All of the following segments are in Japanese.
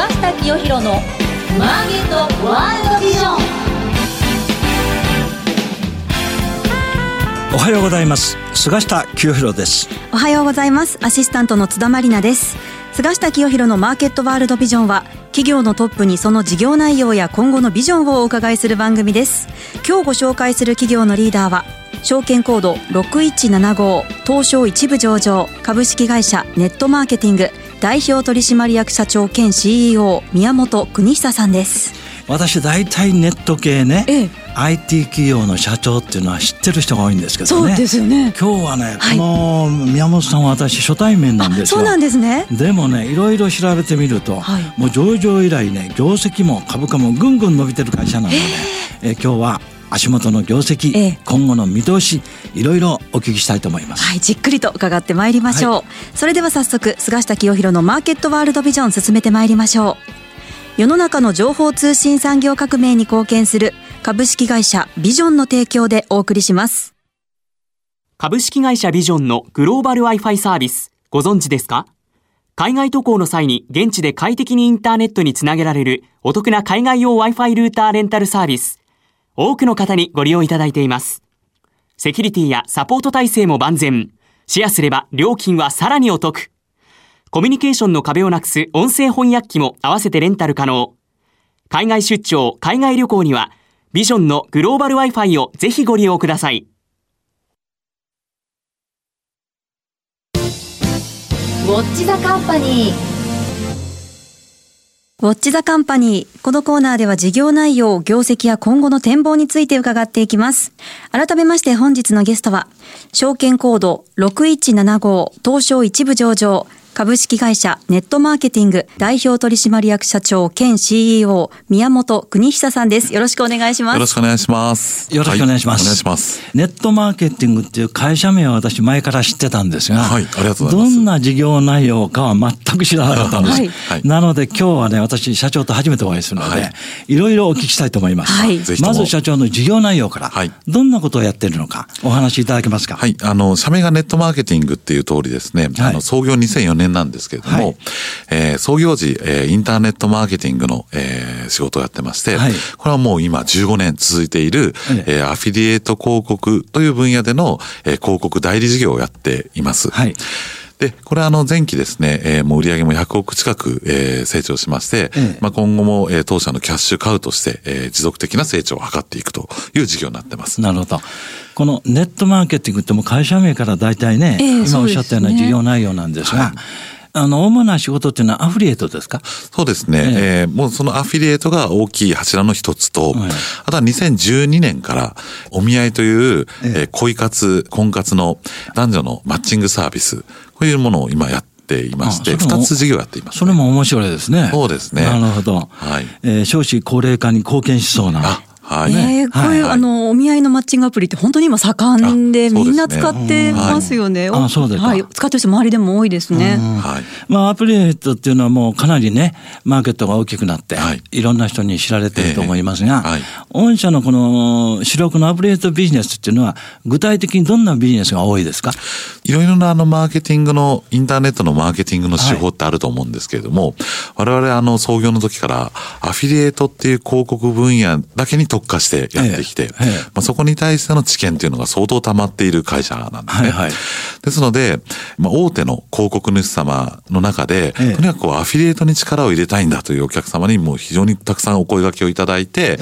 菅下清弘のマーケットワールドビジョン。おはようございます。菅下清弘です。おはようございます。アシスタントの津田まりなです。菅下清弘のマーケットワールドビジョンは企業のトップにその事業内容や今後のビジョンをお伺いする番組です。今日ご紹介する企業のリーダーは証券コード6175東証一部上場株式会社ネットマーケティング代表取締役社長兼 CEO 宮本邦久さんです。私大体ネット系ね、ええ。IT 企業の社長っていうのは知ってる人が多いんですけどね。すよね。今日はね、はい。この宮本さんは私初対面なんですよ。そうなんですね。でもねいろいろ調べてみると、はい。もう上場以来ね業績も株価もぐんぐん伸びてる会社なので、え今日は足元の業績、ええ。今後の見通しいろいろお聞きしたいと思います、はい、じっくりと伺ってまいりましょう、それでは早速菅下清弘のマーケットワールドビジョン進めてまいりましょう。世の中の情報通信産業革命に貢献する株式会社ビジョンの提供でお送りします。株式会社ビジョンのグローバル Wi-Fi サービス、ご存知ですか？海外渡航の際に現地で快適にインターネットにつなげられるお得な海外用 Wi-Fi ルーターレンタルサービス。多くの方にご利用いただいています。セキュリティやサポート体制も万全。シェアすれば料金はさらにお得。コミュニケーションの壁をなくす音声翻訳機も合わせてレンタル可能。海外出張、海外旅行にはビジョンのグローバル Wi-Fi をぜひご利用ください。ウォッチザカンパニーウォッチザカンパニー。このコーナーでは事業内容、業績や今後の展望について伺っていきます。改めまして本日のゲストは、証券コード6175東証一部上場株式会社ネットマーケティング代表取締役社長兼 CEO 宮本邦久さんです。よろしくお願いします。よろしくお願いします。よろしくお願いします。はお願いします。ネットマーケティングっていう会社名は私前から知ってたんですが、はいありがとうございますどんな事業内容かは全く知らなかったんです。はいはいなので今日はね、私社長と初めてお会いするので、はいい、ろいろお聞きしたいと思います。はいまず社長の事業内容から、はいどんなことをやってるのかお話しいただけますか？はい。あの、社名がネットマーケティングっていう通りですね、はいあの、創業2004年なんですけれども、はい。えー創業時、えーインターネットマーケティングの、えー仕事をやってまして、はい。これはもう今15年続いている、えええーアフィリエイト広告という分野での、えー広告代理事業をやっています。はいで、これはあの前期ですね、えーもう売上も100億近く、えー成長しまして、ええまあ今後も、えー当社のキャッシュカウとして、えー持続的な成長を図っていくという事業になってます。なるほど。このネットマーケティングってもう会社名から大体ね、ええ今おっしゃったような事業内容なんですが、はいあの、主な仕事っていうのはアフリエイトですか？そうですね。ええーもうそのアフィリエイトが大きい柱の一つと、はいあとは2012年からお見合いという、えええー恋活、婚活の男女のマッチングサービス、こういうものを今やっていまして、二つ事業やっています、それも面白いですね。そうですねなるほど。はいえー少子高齢化に貢献しそうな。あ、はい。えーこういう、はいあの、お見合いのマッチングアプリって本当に今盛んで、みんな使ってますよね。うんあそうですかはい。使ってる人周りでも多いですね。はい。まあ、アプリエイトっていうのはもうかなりね、マーケットが大きくなって、はいい、ろんな人に知られてると思いますが、ええはい御社のこの主力のアプリエイトビジネスっていうのは、具体的にどんなビジネスが多いですか？いろいろなあのマーケティングの、インターネットのマーケティングの手法ってあると思うんですけれども、我々あの創業の時からアフィリエイトっていう広告分野だけに特化してやってきて、ええええ。まあ、そこに対しての知見っていうのが相当溜まっている会社なんですね。はいはい。ですので、まあ、大手の広告主様の中で、ええ。とにかくこうアフィリエイトに力を入れたいんだというお客様にもう非常にたくさんお声掛けをいただいて、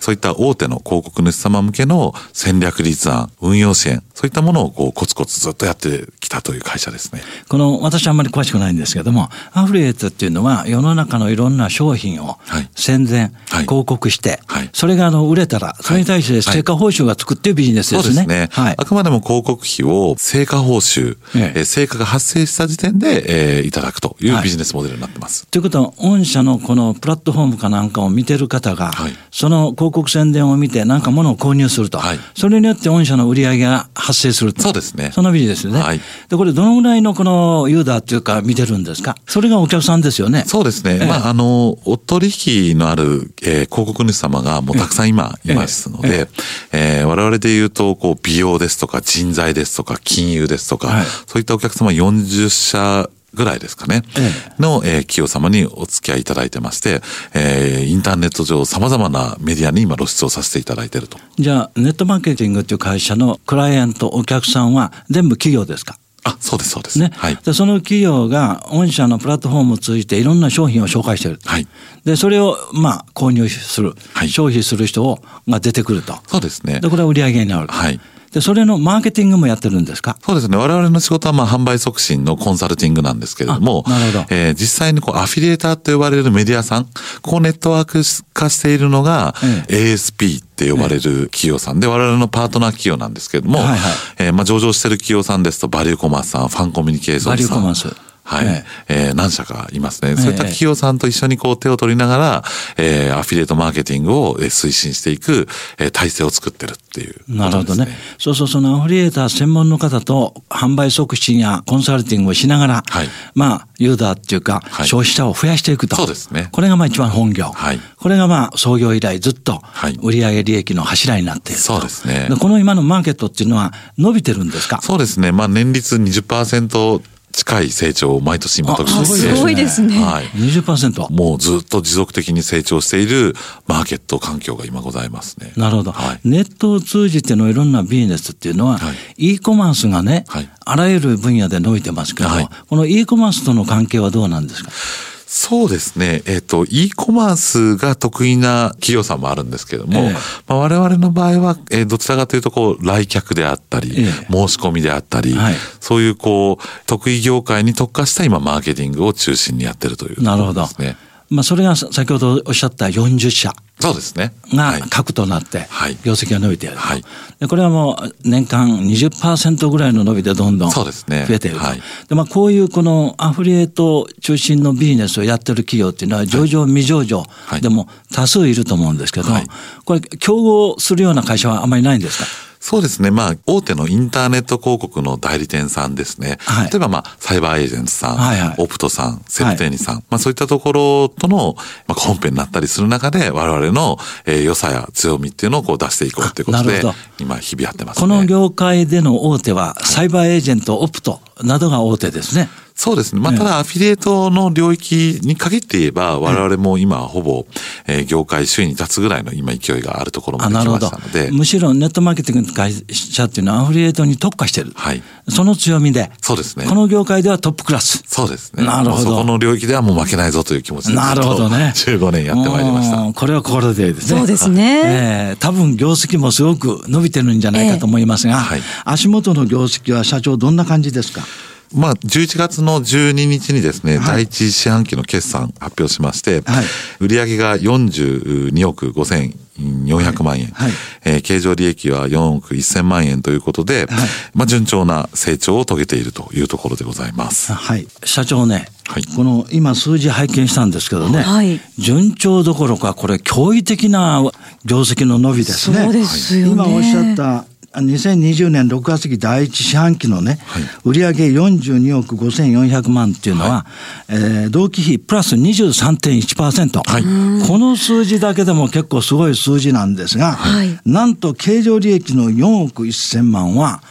そういった大手の広告主様向けの戦略立案、運用支援、そういったものをこうコツコツずっとやってきたという会社ですね。この、私はあんまり詳しくないんですけども、アフリエイトっていうのは世の中のいろんな商品をはい。宣伝、はい。広告して、はい。それがあの売れたら、それに対して成果報酬がつくっていうビジネスですね。そうですね。はいあ。くまでも広告費を成果報酬、えええー成果が発生した時点で、えーいただくというビジネスモデルになってます。ということは、御社のこのプラットフォームかなんかを見てる方が、はいその広告宣伝を見て何か物を購入すると、はいそれによって御社の売り上げが発生すると。そうですねそのビジネスですね。はいで、これどのぐらいのこのユーザーっていうか見てるんですか？それがお客さんですよね。そうですね。ええまあ、あの、お取引のある、えー広告主様がもうたくさん今いますので、えー我々で言うと、こう、美容ですとか、人材ですとか、金融ですとか、はい。そういったお客様40社ぐらいですかね、え。の、えー企業様にお付き合いいただいてまして、えーインターネット上様々なメディアに今露出をさせていただいていると。じゃあネットマーケティングっていう会社のクライアントお客さんは全部企業ですか？あ、そうです、そうです。ね、はい。でその企業が御社のプラットフォームを通じていろんな商品を紹介してる、はい。でそれをまあ購入する、はい。消費する人をが出てくると。そうですね。で。これは売り上げになる、はいでそれのマーケティングもやってるんですか？そうですね。我々の仕事はまあ販売促進のコンサルティングなんですけれども、あなるほど。えー実際にこうアフィリエーターと呼ばれるメディアさん、ここをネットワーク化しているのが、え ASP って呼ばれる企業さんで、我々のパートナー企業なんですけれども、はいはい。えーまあ上場している企業さんですと、バリューコマースさん、ファンコミュニケーションさん。バリューコマースはい。ええー何社かいますね。そういった企業さんと一緒にこう手を取りながら、えーアフィリエイトマーケティングをえー推進していく、えー体制を作ってるっていうことです、なるほどね。そうそう、そのアフィリエーター専門の方と販売促進やコンサルティングをしながら、はいまあ、ユーザーっていうか、はい消費者を増やしていくと。そうですねこれがまあ一番本業。はいこれがまあ創業以来ずっとはい売上利益の柱になっていると。そうですねでこの今のマーケットっていうのは伸びてるんですか？そうですね。まあ年率20%近い成長を毎年今時あすごいですねはい。20%。もうずっと持続的に成長しているマーケット環境が今ございますね。なるほど、はい。ネットを通じてのいろんなビジネスっていうのは、はい e コマースがね、はいあらゆる分野で伸びてますけど、はいこの e コマースとの関係はどうなんですか？そうですね。えっ、と、e コマースが得意な企業さんもあるんですけれども、ええ。まあ、我々の場合は、えーどちらかというと、こう、来客であったり、ええ。申し込みであったり、はい。そういう、こう、得意業界に特化した今、マーケティングを中心にやってるというとこなるほど。まあ、それがさ先ほどおっしゃった40社そうですね。はい。が核となってはい。業績が伸びていると、はい。でこれはもう年間20%ぐらいの伸びでどんどん増えている。と、はい。でまあ、こういうこのアフリエイト中心のビジネスをやってる企業っていうのは上場未上場はい。でも多数いると思うんですけど、はい。これ競合するような会社はあまりないんですか？そうですね。まあ、大手のインターネット広告の代理店さんですね。はい。例えば、まあ、サイバーエージェントさん、はいはい。オプトさん、セプテニさん、まあ、そういったところとの、まあ、コンペになったりする中で、我々の、えー良さや強みっていうのをこう出していこうということで今、日々やってますね。この業界での大手はサイバーエージェント、オプトなどが大手ですね。そうですね。まあ、ただ、アフィリエイトの領域に限って言えば、我々も今、ほぼ、えー業界首位に立つぐらいの今、勢いがあるところまあなるほどで来ましたので、むしろネットマーケティングの会社っていうのはアフリエイトに特化してる。はい。その強みで、そうですねこの業界ではトップクラス。そうですね。なるほどそこの領域ではもう負けないぞという気持ちで、なるほどね。15年やってまいりました。うんこれは心強いですね。そうですねええ多分業績もすごく伸びてるんじゃないかと思いますが、はい足元の業績は社長どんな感じですか？まあ、11月の12日にですね、はい。第一四半期の決算発表しまして、はい。売上が42億5400万円、はい。えー経常利益は4億1000万円ということで、まあ、順調な成長を遂げているというところでございます。はい。社長ね、はい。この今数字拝見したんですけどね、はい。順調どころかこれ驚異的な業績の伸びですね。そうですよね。今おっしゃったあ2020年6月期第一四半期のね、売上42億5400万っていうのは、えー同期比プラス23.1%、この数字だけでも結構すごい数字なんですが、はい。なんと経常利益の4億1000万は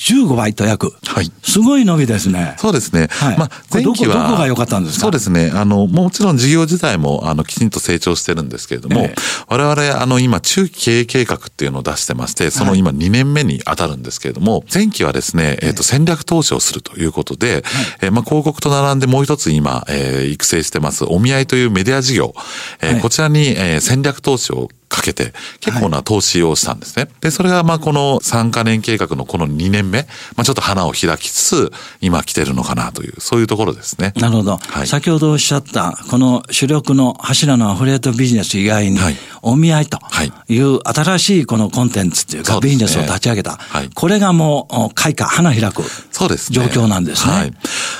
15倍と約、はい。すごい伸びですね。そうですね。はい。まあ、前期はどこが良かったんですか？そうですね。あの、もちろん事業自体も、あの、きちんと成長してるんですけれども、ええ。我々、あの、今、中期経営計画っていうのを出してまして、その今2年目に当たるんですけれども、前期はですね、えっ、と、戦略投資をするということで、えーまあ、広告と並んでもう一つ今、えー育成してます、お見合いというメディア事業、えーはい。こちらに、えー戦略投資をかけて、結構な投資をしたんですね。で、それが、まあ、この3カ年計画のこの2年目、まあ、ちょっと花を開きつつ、今来てるのかなという、そういうところですね。なるほど、はい先ほどおっしゃった、この主力の柱のアフレートビジネス以外に、はいお見合いとはいいう新しいこのコンテンツっていうか、ビジネスを立ち上げた、はいこれがもうお開花、花開く。状況なんですね。はい。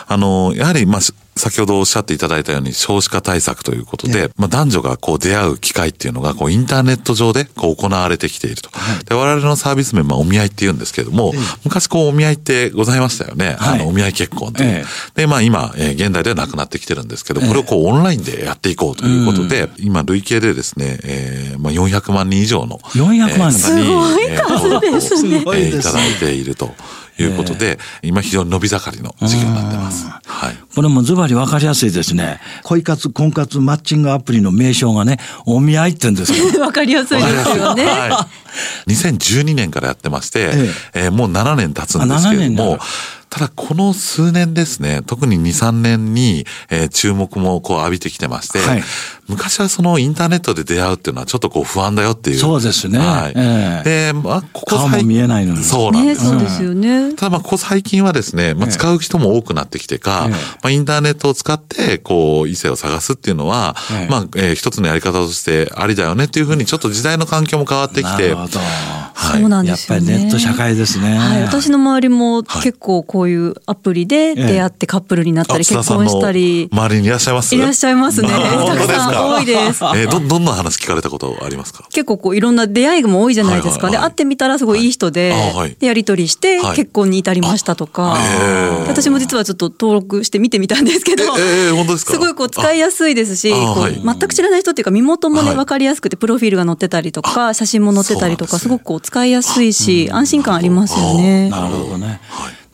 あの、やはり、まあ、し先ほどおっしゃっていただいたように少子化対策ということで、まあ、男女がこう出会う機会っていうのがこうインターネット上でこう行われてきていると。で、我々のサービス名、まあ、お見合いって言うんですけれども、昔こうお見合いってございましたよね。はい。あの、お見合い結婚という。えで、まあ今、えー現代ではなくなってきてるんですけど、これをこうオンラインでやっていこうということで、今累計でですね、えーまあ400万人以上の400万人。えー方にすごいえー登録をすごいですね。えーいただいているということで、今非常に伸び盛りの事業になってます。はい。これもズバリ分かりやすいですね。恋活、婚活、マッチングアプリの名称がね、お見合いって言うんですよ。わかりやすいですよね。はい。2012年からやってまして、ええーもう7年経つんですけあ7れどもただこの数年ですね、特に2、3年に、えー注目もこう浴びてきてまして、はい昔はそのインターネットで出会うっていうのはちょっとこう不安だよっていう。そうですねはい。えで、まあ、ここ顔も見えないのにね、そうなんです。そうですよね。ただまあ、ここ最近はですね、まあ、ええ使う人も多くなってきてか、ええまあ、インターネットを使って、こう、異性を探すっていうのは、ええまあ、えー一つのやり方としてありだよねっていうふうに、ちょっと時代の環境も変わってきて、なるほど。はいそうなんやっぱですよね。りネット社会ですね。はい、私の周りもはい結構こういうアプリで出会ってカップルになったり、結婚したり、周りにいらっしゃいます？いらっしゃいますね。たくさんか多いです。えーど、どんな話聞かれたことありますか？結構こういろんな出会いも多いじゃないですか。はいはいはい。で、会ってみたらすごいいい人で、はい。あはい。でやり取りしてはい。結婚に至りましたとか、私も実はちょっと登録して見てみたんですけど、ええー本当ですか？すごいこう使いやすいですし、あこうはい。全く知らない人っていうか身元もねはい。分かりやすくてプロフィールが載ってたりとか写真も載ってたりとかすごくこう使いやすいし安心感ありますよね。なるほどね。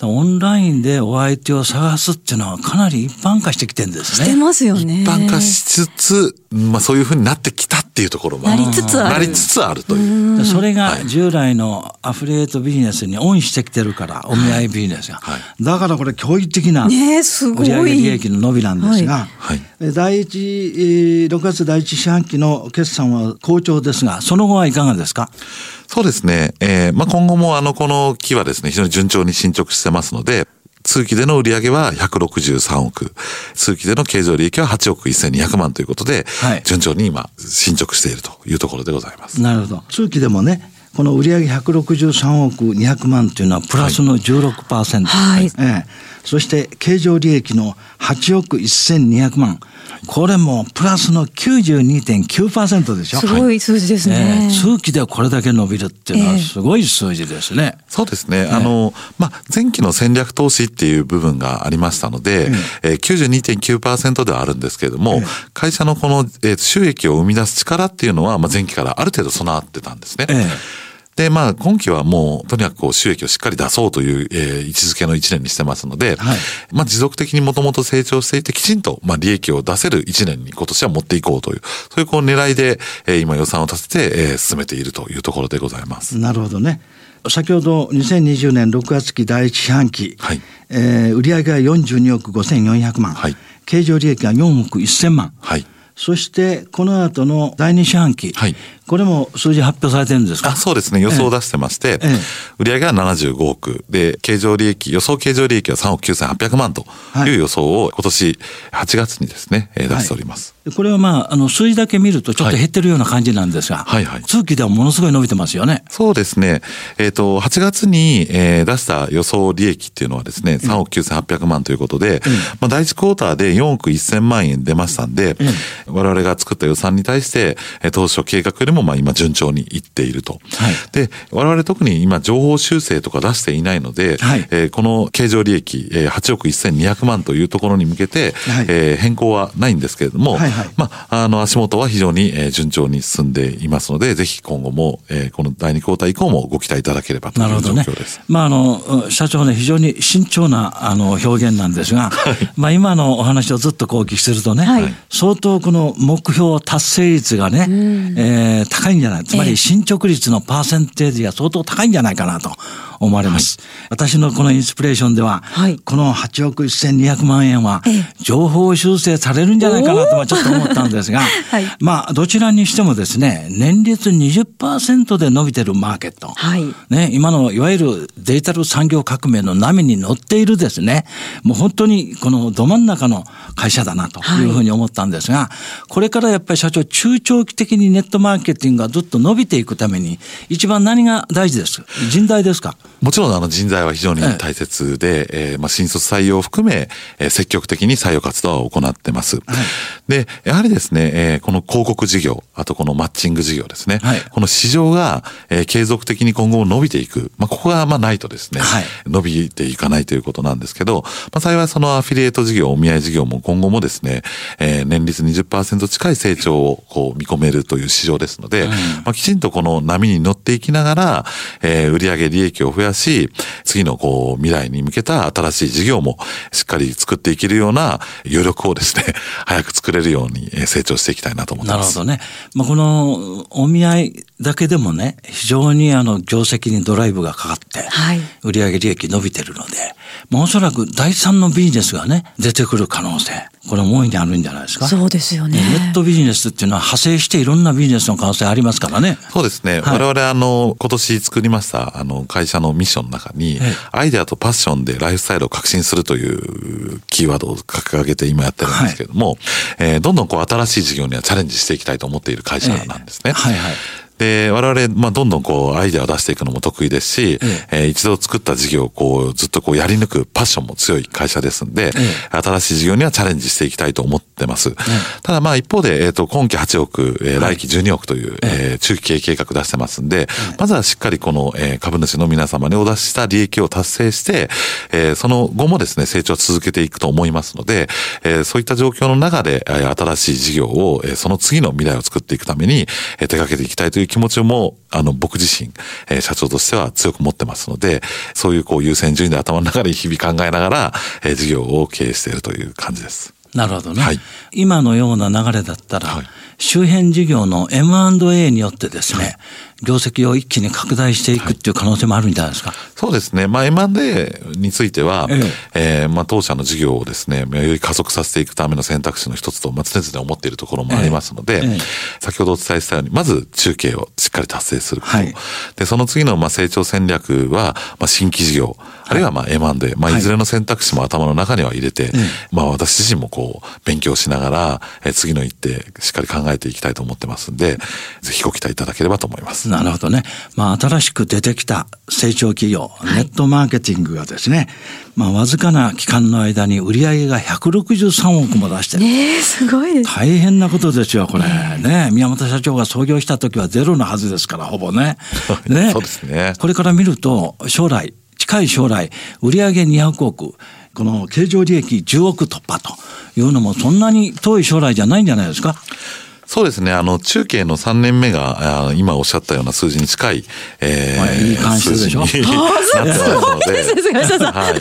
オンラインでお相手を探すっていうのはかなり一般化してきてるんですね。してますよね。一般化しつつ、まあそういうふうになってきたっていうところもなりつつあるなりつつあるという。でそれが従来のアフィリエイトビジネスにオンしてきてるから、お見合いビジネスが。はいだからこれ驚異的な売上利益の伸びなんですが、はいえ第一、えー6月第一四半期の決算は好調ですが、その後はいかがですか？そうですね。えーまあ、今後もあの、この期はですね、非常に順調に進捗してますので、通期での売上は163億、通期での経常利益は8億1200万ということで、はい順調に今、進捗しているというところでございます。なるほど。通期でもね、この売上163億200万というのはプラスの16%。はいええそして経常利益の8億1200万。これもプラスの92.9%でしょ？すごい数字ですね。ええ通期でこれだけ伸びるっていうのはええすごい数字ですね。そうですね。あの、まあ、前期の戦略投資っていう部分がありましたので、えー92.9%ではあるんですけれども、会社のこの、えー収益を生み出す力っていうのは、まあ、前期からある程度備わってたんですね。ええで、まあ、今期はもう、とにかくこう、収益をしっかり出そうという、えー位置づけの一年にしてますので、はいまあ、持続的にもともと成長していて、きちんと、まあ、利益を出せる一年に今年は持っていこうという、そういうこう、狙いで、えー今予算を立てて、えー進めているというところでございます。なるほどね。先ほど2020年6月期第一四半期、はいえー売上が42億5400万、はい経常利益が4億1000万、はい。そしてこの後の第二四半期、はいこれも数字発表されてるんですか？あそうですね。予想を出してまして、ええ。売上が75億。で、経常利益、予想経常利益は3億9800万とはい。いう予想を今年8月にですね、えー出しております。これはまあ、あの、数字だけ見るとちょっと減ってるような感じなんですが、はいはい。通期ではものすごい伸びてますよね。そうですね。えっ、と、8月に、えー出した予想利益っていうのはですね、3億9800万ということで、まあ、第1クォーターで4億1000万円出ましたんで、我々が作った予算に対して、えー当初計画よりもまあ今順調にいっていると。はい。で、我々特に今情報修正とか出していないので、はい。えーこの経常利益、えー8億1200万というところに向けて、はい。えー変更はないんですけれども、はいはい。まあ、あの、足元は非常に、えー順調に進んでいますので、ぜひ今後も、えーこの第2クォーター以降もご期待いただければというなるほどね。状況です。。まあ、あの、社長ね、非常に慎重な、あの、表現なんですが、まあ、今のお話をずっとこうお聞きするとね、はい。相当この目標達成率がね、えー高いんじゃない、つまり進捗率のパーセンテージが相当高いんじゃないかなと思われます。私のこのインスピレーションでは、はい。この8億1200万円はええ、情報修正されるんじゃないかなと、まあちょっと思ったんですが、はい。まあ、どちらにしてもですね、年率20%で伸びてるマーケット。はい。ね、今のいわゆるデジタル産業革命の波に乗っているですね、もう本当にこのど真ん中の会社だなとい。うふうに思ったんですが、これからやっぱり社長、中長期的にネットマーケティングがずっと伸びていくために、一番何が大事です人材ですか？もちろんあの人材は非常に大切で、えーまあ、新卒採用を含め、えー積極的に採用活動を行ってます。で、やはりですね、えーこの広告事業、あとこのマッチング事業ですね。はいこの市場が、えー継続的に今後も伸びていく。まあ、ここがまあないとですね、はい伸びていかないということなんですけど、まあ、幸いそのアフィリエイト事業、お見合い事業も今後もですね、えー年率20%近い成長をこう見込めるという市場ですので、まあ、きちんとこの波に乗っていきながら、えー売上利益を増ややし、次のこう未来に向けた新しい事業もしっかり作っていけるような余力をですね、早く作れるように成長していきたいなと思ってます。なるほどね。まあ、このお見合いだけでもね、非常にあの業績にドライブがかかって、はい売上利益伸びてるので、まあ、おそらく第三のビジネスがね、出てくる可能性、これも大いにあるんじゃないですか？そうですよね。ネットビジネスっていうのは派生していろんなビジネスの可能性ありますからね。そうですね。はい我々あの、今年作りました、あの、会社のミッションの中にええ、アイデアとパッションでライフスタイルを革新するというキーワードを掲げて今やってるんですけれども、えーどんどんこう新しい事業にはチャレンジしていきたいと思っている会社なんですね。はいはい。で、我々、まあ、どんどんこう、アイデアを出していくのも得意ですし、ええ。ー一度作った事業をこう、ずっとこう、やり抜くパッションも強い会社ですんで、新しい事業にはチャレンジしていきたいと思ってます。ただまあ、一方で、えっ、と、今期8億、えー来期12億という、えー中期経営計画出してますんで、まずはしっかりこの、えー株主の皆様にお出しした利益を達成して、えーその後もですね、成長を続けていくと思いますので、えーそういった状況の中で、えー新しい事業を、えーその次の未来を作っていくために、えー手掛けていきたいという気持ちも、あの、僕自身、えー社長としては強く持ってますので、そういうこう優先順位で頭の中で日々考えながら、えー事業を経営しているという感じです。なるほどね。はい今のような流れだったら、はい周辺事業の M&A によってですね、業績を一気に拡大していくっていう可能性もあるんじゃないですか？そうですね。まあ、M&A については、ええーまあ、当社の事業をですね、より加速させていくための選択肢の一つと、まあ、常々思っているところもありますので、ええええ先ほどお伝えしたように、まず中継をしっかり達成すること。はいで、その次の、まあ、成長戦略は、まあ、新規事業、あるいは、まあ、M&A、まあ、はいいずれの選択肢も頭の中には入れて、まあ、私自身もこう、勉強しながら、えー次の一手、しっかり考えていきたいと思ってますんで、ぜひご期待いただければと思います。なるほどね。まあ、新しく出てきた成長企業、ネットマーケティングがですね、まあ、わずかな期間の間に売上が163億も出してる。ねえ、すごいです。大変なことですよ、これ。ね宮本社長が創業した時はゼロのはずですから、ほぼね。ねそうですねこれから見ると、将来、近い将来、売上200億、この経常利益10億突破というのも、そんなに遠い将来じゃないんじゃないですか。そうですね。あの、中継の3年目が、あ今おっしゃったような数字に近い、えまあいい関数でしょ数字になってますので。菅下さんはい。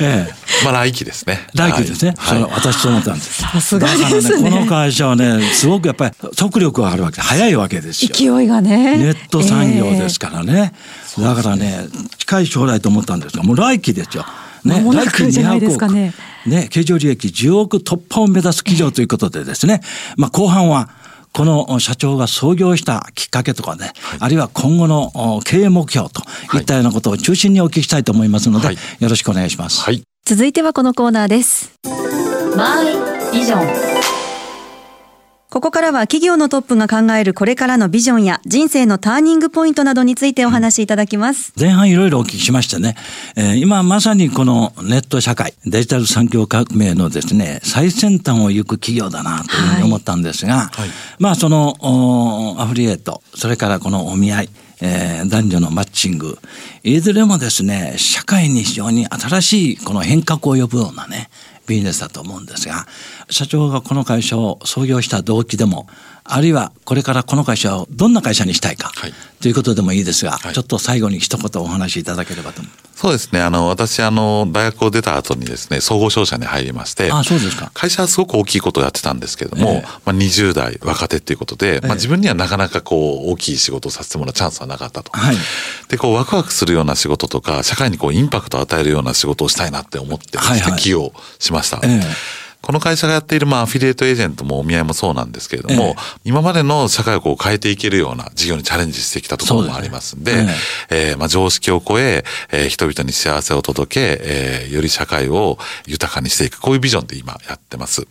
ええ。まあ、来期ですね。来期ですね。はい。それ私そう思ったんです。さすがですねだからね、この会社はね、すごくやっぱり速力があるわけ、早いわけですよ。勢いがね。ネット産業ですからね。だからね、近い将来と思ったんですが、もう来期ですよ。ね、来期じゃないですかね200億ね、経常利益10億突破を目指す企業ということでですね、まあ後半は、この社長が創業したきっかけとかね、あるいは今後のお経営目標といったようなことを中心にお聞きしたいと思いますので、はいよろしくお願いします。はい。続いてはこのコーナーです。マイビジョンここからは企業のトップが考えるこれからのビジョンや人生のターニングポイントなどについてお話しいただきます。前半いろいろお聞きしましてね、えー今まさにこのネット社会、デジタル産業革命のですね、最先端を行く企業だなというふうに思ったんですが、まあそのおアフリエイト、それからこのお見合い、えー男女のマッチング、いずれもですね、社会に非常に新しいこの変革を呼ぶようなね、ビジネスだと思うんですが、社長がこの会社を創業した動機でも、あるいはこれからこの会社をどんな会社にしたいか、はいということでもいいですが、はいちょっと最後に一言お話しいただければと。そうですね。あの、私、あの、大学を出た後にですね、総合商社に入りまして、あそうですか会社はすごく大きいことをやってたんですけれども、ええまあ、20代若手っていうことで、まあ、自分にはなかなかこう、大きい仕事をさせてもらうチャンスはなかったと。はいで、こう、ワクワクするような仕事とか、社会にこう、インパクトを与えるような仕事をしたいなって思って、はいはい起業しました。ええこの会社がやっている、まあ、アフィリエイトエージェントもお見合いもそうなんですけれども、ええ。今までの社会をこう変えていけるような事業にチャレンジしてきたところもありますんで、ですね。えーまあ、常識を超ええー人々に幸せを届け、えーより社会を豊かにしていく、こういうビジョンで今やってます。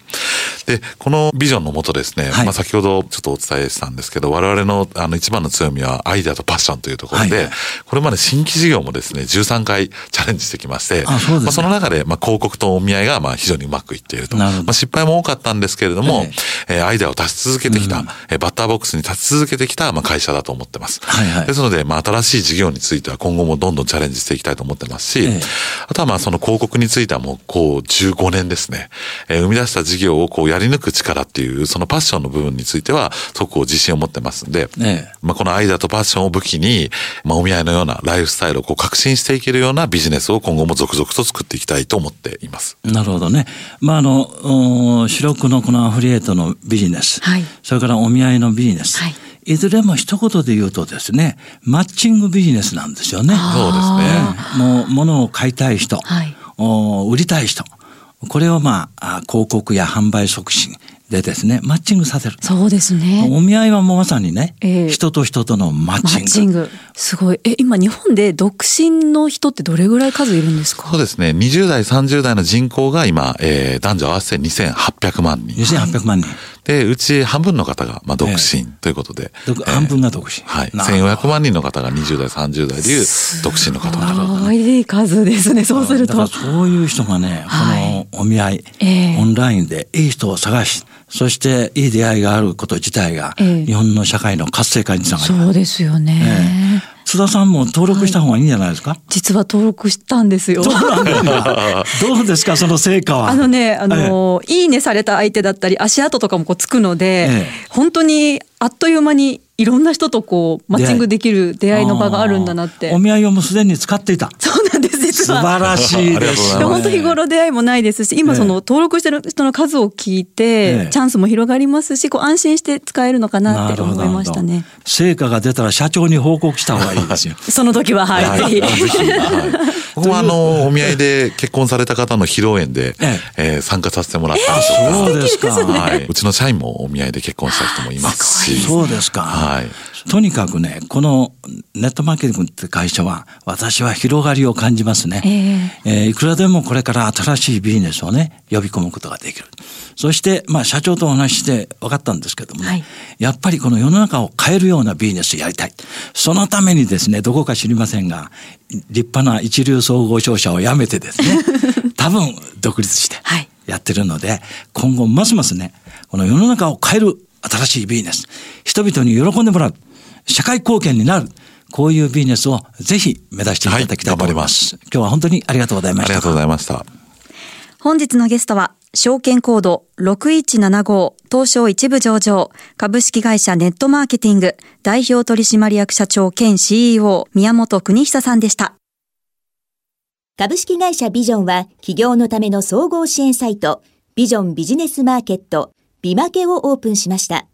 で、このビジョンのもとですね、はい。まあ、先ほどちょっとお伝えしたんですけど、我々のあの一番の強みはアイデアとパッションというところで、はい。はいこれまで新規事業もですね、13回チャレンジしてきまして、あそね。まあ、その中で、まあ、広告とお見合いが、まあ、非常にうまくいっていると。まあ、失敗も多かったんですけれども、ええ。ーアイデアを出し続けてきた、うん。えーバッターボックスに立ち続けてきた、まあ、会社だと思ってます。はいはい。ですので、まあ、新しい事業については今後もどんどんチャレンジしていきたいと思ってますし、ええ。あとはまあその広告についてはもうこう15年ですね、えー生み出した事業をこうやり抜く力っていうそのパッションの部分についてはすごくこう自信を持ってますんで、ええ。まあこのアイデアとパッションを武器に、まあお見合いのようなライフスタイルをこう革新していけるようなビジネスを今後も続々と作っていきたいと思っています。なるほどね。まあ、あの、お主力のこのアフリエイトのビジネス、はい。それからお見合いのビジネス、はい。い、ずれも一言で言うとですね、マッチングビジネスなんですよね。そうですね。もう物を買いたい人、はい。お売りたい人、これをまあ、あ広告や販売促進でですね、マッチングさせる。そうですね。お見合いはもうまさにね、ええ人と人とのマッマチング。ッチング。すごい。え、今日本で独身の人ってどれぐらい数いるんですか？そうですね。20代、30代の人口が今、えー男女合わせて2800万人。2800万人。で、うち半分の方が、まあ、独身ということで。独半分が独身。はい。なるほど1400万人の方が20代、30代でいう独身の方す々。ごい数ですね。そうするとだから。そういう人がね、はいこのお見合い、ええオンラインでいい人を探し、そしていい出会いがあること自体が、ええ日本の社会の活性化につながります。そうですよね。ええ津田さんも登録した方がいいんじゃないですか、実は登録したんですよ。どうですかその成果は？あのね、あの、いいねされた相手だったり、足跡とかもこうつくので、ええ本当にあっという間にいろんな人とこう、マッチングできる出会いの場があるんだなってお。見合いをもうすでに使っていた。そうなんです、実素は。晴らしいです 本当日頃出会いもないですし、今ええその登録してる人の数を聞いて、ええチャンスも広がりますし、こう安心して使えるのかなって思いましたね。成果が出たら社長に報告した方がいいですよ。その時は、はい、はい、ぜぜひ。ひ。はい。僕もあの、お見合いで結婚された方の披露宴で、ええー参加させてもらったんですよそうですか。はい。うちの社員もお見合いで結婚した人もいますし。そうですか。はい。とにかくね、このネットマーケティングって会社は、私は広がりを感じますね。えーいくらでもこれから新しいビジネスをね、呼び込むことができる。そして、まあ、社長とお話しして分かったんですけどもね、はいやっぱりこの世の中を変えるようなビジネスやりたい。そのためにですね、どこか知りませんが、立派な一流総合商社を辞めてですね、多分独立してはいやってるので、今後ますますね、この世の中を変える新しいビジネス、人々に喜んでもらう、社会貢献になる、こういうビジネスをぜひ目指していただきたいと思います。今日は本当にありがとうございました。ありがとうございました。本日のゲストは、証券コード6175東証一部上場株式会社ネットマーケティング代表取締役社長兼 CEO 宮本邦久さんでした。株式会社ビジョンは企業のための総合支援サイトビジョンビジネスマーケットビマケをオープンしました。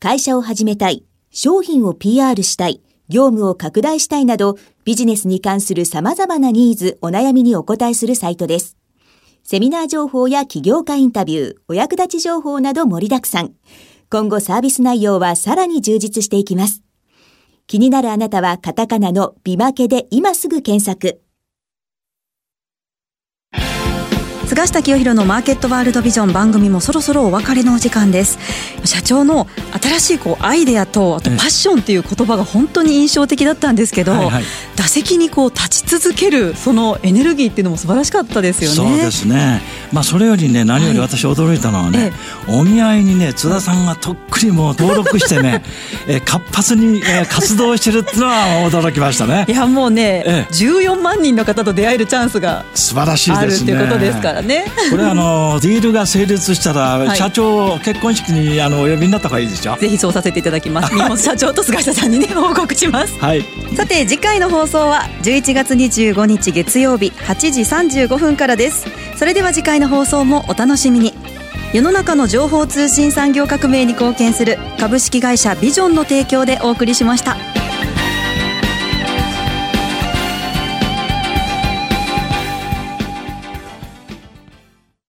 会社を始めたい、商品を PR したい、業務を拡大したいなどビジネスに関する様々なニーズ、お悩みにお答えするサイトです。セミナー情報や起業家インタビュー、お役立ち情報など盛りだくさん。今後サービス内容はさらに充実していきます。気になるあなたはカタカナのビマケで今すぐ検索。菅下清弘のマーケットワールドビジョン番組もそろそろお別れのお時間です。社長の新しいこうアイデアとあとええ。パッションっていう言葉が本当に印象的だったんですけど、はいはい。打席にこう立ち続けるそのエネルギーっていうのも素晴らしかったですよね。そうですね。まあそれよりね何より私驚いたのはね、お見合いにね津田さんがとっくにもう登録してね、えー活発に、えー活動してるっていうのは驚きましたね。い。やもうね、ええ。14万人の方と出会えるチャンスが素晴らしいあるですね。っていうことですからね。これあのディールが成立したら、はい社長を結婚式にあのお呼びになった方がいいでしょ。ぜひそうさせていただきます。日本社長と菅下さんにね報告します。はい。さて次回の放送は11月25日月曜日8時35分からですそれでは次回の放送もお楽しみに世の中の情報通信産業革命に貢献する株式会社ビジョンの提供でお送りしました